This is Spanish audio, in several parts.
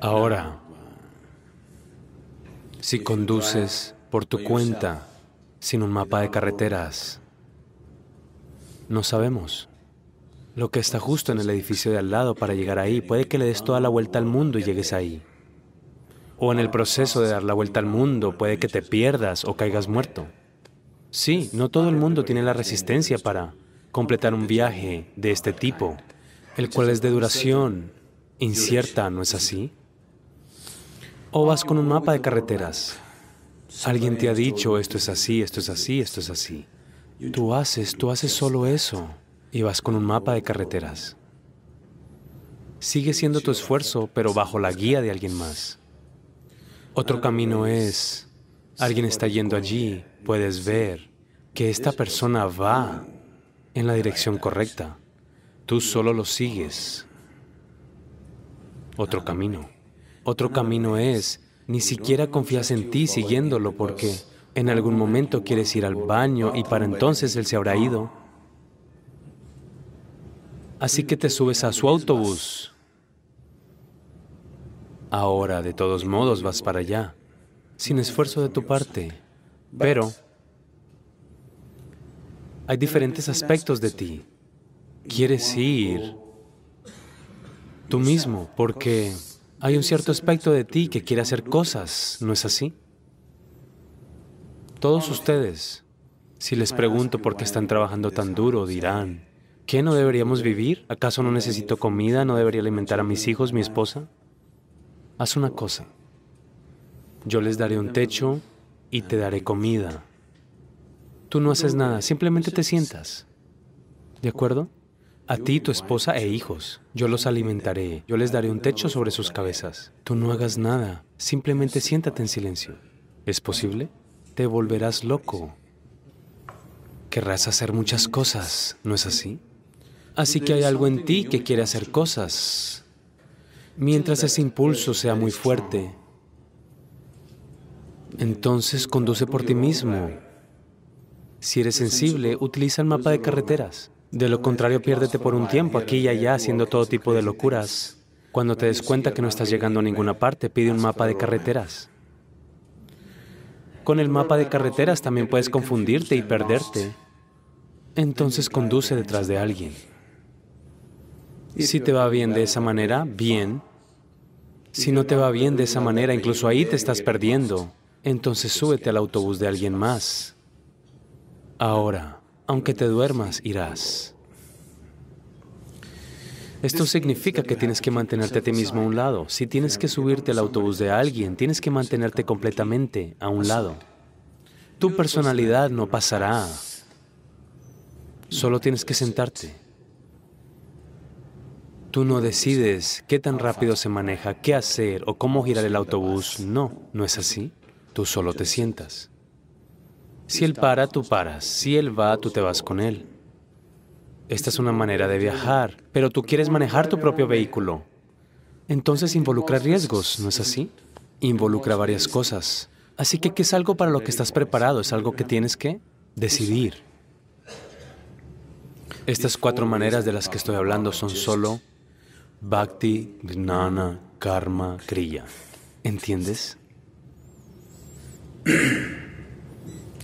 Ahora, si conduces por tu cuenta sin un mapa de carreteras, no sabemos. Lo que está justo en el edificio de al lado para llegar ahí, puede que le des toda la vuelta al mundo y llegues ahí. O en el proceso de dar la vuelta al mundo, puede que te pierdas o caigas muerto. Sí, no todo el mundo tiene la resistencia para completar un viaje de este tipo, el cual es de duración incierta, ¿no es así? O vas con un mapa de carreteras. Alguien te ha dicho, esto es así, esto es así, esto es así. Tú haces, tú haces solo eso y vas con un mapa de carreteras. Sigue siendo tu esfuerzo, pero bajo la guía de alguien más. Otro camino es, alguien está yendo allí, puedes ver que esta persona va en la dirección correcta. Tú solo lo sigues. Otro camino. Otro camino es, ni siquiera confías en ti siguiéndolo porque en algún momento quieres ir al baño y para entonces él se habrá ido. Así que te subes a su autobús Ahora, de todos modos, vas para allá, sin esfuerzo de tu parte. Pero hay diferentes aspectos de ti. Quieres ir tú mismo, porque hay un cierto aspecto de ti que quiere hacer cosas, ¿no es así? Todos ustedes, si les pregunto por qué están trabajando tan duro, dirán, ¿qué no deberíamos vivir? ¿Acaso no necesito comida? ¿No debería alimentar a mis hijos, mi esposa? haz una cosa. Yo les daré un techo y te daré comida. Tú no haces nada, simplemente te sientas. ¿De acuerdo? A ti, tu esposa e hijos. Yo los alimentaré. Yo les daré un techo sobre sus cabezas. Tú no hagas nada, simplemente siéntate en silencio. ¿Es posible? Te volverás loco. Querrás hacer muchas cosas, ¿no es así? Así que hay algo en ti que quiere hacer cosas. Mientras ese impulso sea muy fuerte, entonces conduce por ti mismo. Si eres sensible, utiliza el mapa de carreteras. De lo contrario, piérdete por un tiempo aquí y allá haciendo todo tipo de locuras. Cuando te des cuenta que no estás llegando a ninguna parte, pide un mapa de carreteras. Con el mapa de carreteras también puedes confundirte y perderte. Entonces conduce detrás de alguien. Si te va bien de esa manera, bien. Si no te va bien de esa manera, incluso ahí te estás perdiendo. Entonces súbete al autobús de alguien más. Ahora, aunque te duermas, irás. Esto significa que tienes que mantenerte a ti mismo a un lado. Si tienes que subirte al autobús de alguien, tienes que mantenerte completamente a un lado. Tu personalidad no pasará. Solo tienes que sentarte. Tú no decides qué tan rápido se maneja, qué hacer o cómo girar el autobús. No, no es así. Tú solo te sientas. Si él para, tú paras. Si él va, tú te vas con él. Esta es una manera de viajar, pero tú quieres manejar tu propio vehículo. Entonces involucra riesgos, ¿no es así? Involucra varias cosas. Así que, ¿qué es algo para lo que estás preparado? Es algo que tienes que decidir. Estas cuatro maneras de las que estoy hablando son solo Bhakti, Gnana, Karma, Kriya. ¿Entiendes?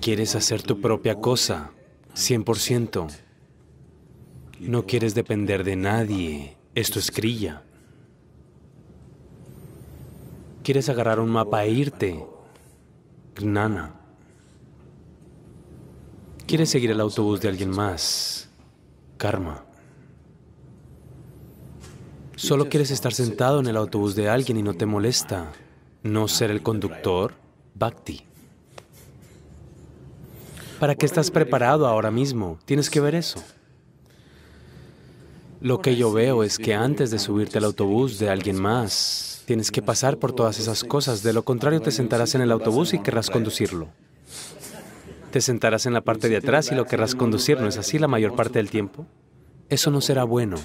Quieres hacer tu propia cosa, 100%. No quieres depender de nadie. Esto es Kriya. Quieres agarrar un mapa e irte. Gnana. Quieres seguir el autobús de alguien más. Karma. Solo quieres estar sentado en el autobús de alguien y no te molesta. No ser el conductor, Bhakti. ¿Para qué estás preparado ahora mismo? Tienes que ver eso. Lo que yo veo es que antes de subirte al autobús de alguien más, tienes que pasar por todas esas cosas. De lo contrario, te sentarás en el autobús y querrás conducirlo. Te sentarás en la parte de atrás y lo querrás conducir, ¿no es así la mayor parte del tiempo? Eso no será bueno.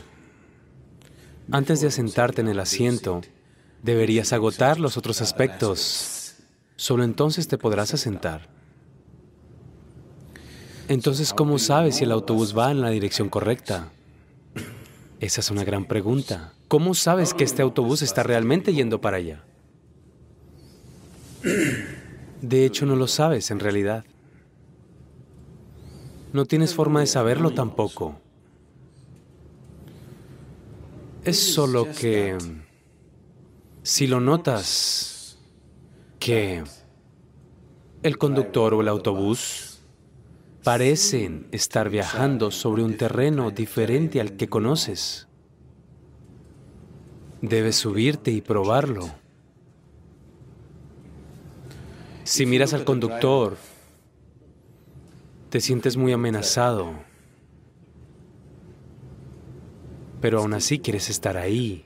Antes de asentarte en el asiento, deberías agotar los otros aspectos. Solo entonces te podrás asentar. Entonces, ¿cómo sabes si el autobús va en la dirección correcta? Esa es una gran pregunta. ¿Cómo sabes que este autobús está realmente yendo para allá? De hecho, no lo sabes en realidad. No tienes forma de saberlo tampoco. Es solo que si lo notas que el conductor o el autobús parecen estar viajando sobre un terreno diferente al que conoces, debes subirte y probarlo. Si miras al conductor, te sientes muy amenazado, pero aún así quieres estar ahí.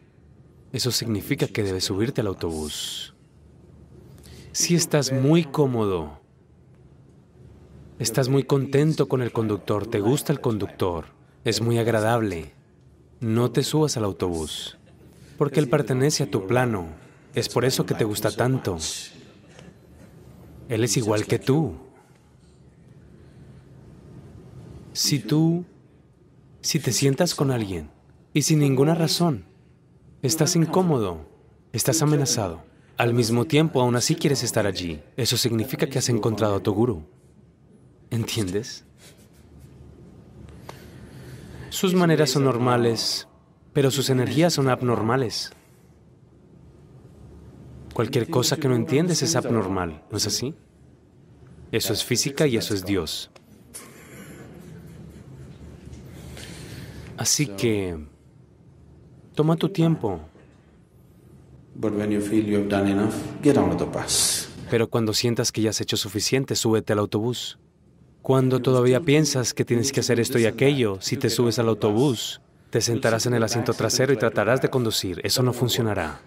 Eso significa que debes subirte al autobús. Si estás muy cómodo, estás muy contento con el conductor, te gusta el conductor, es muy agradable, no te subas al autobús, porque él pertenece a tu plano. Es por eso que te gusta tanto. Él es igual que tú. Si tú, si te sientas con alguien y sin ninguna razón, estás incómodo, estás amenazado, al mismo tiempo aún así quieres estar allí, eso significa que has encontrado a tu gurú. ¿Entiendes? Sus maneras son normales, pero sus energías son abnormales. Cualquier cosa que no entiendes es abnormal, ¿no es así? Eso es física y eso es Dios. Así que toma tu tiempo. Pero cuando sientas que ya has hecho suficiente, súbete al autobús. Cuando todavía piensas que tienes que hacer esto y aquello, si te subes al autobús, te sentarás en el asiento trasero y tratarás de conducir. Eso no funcionará.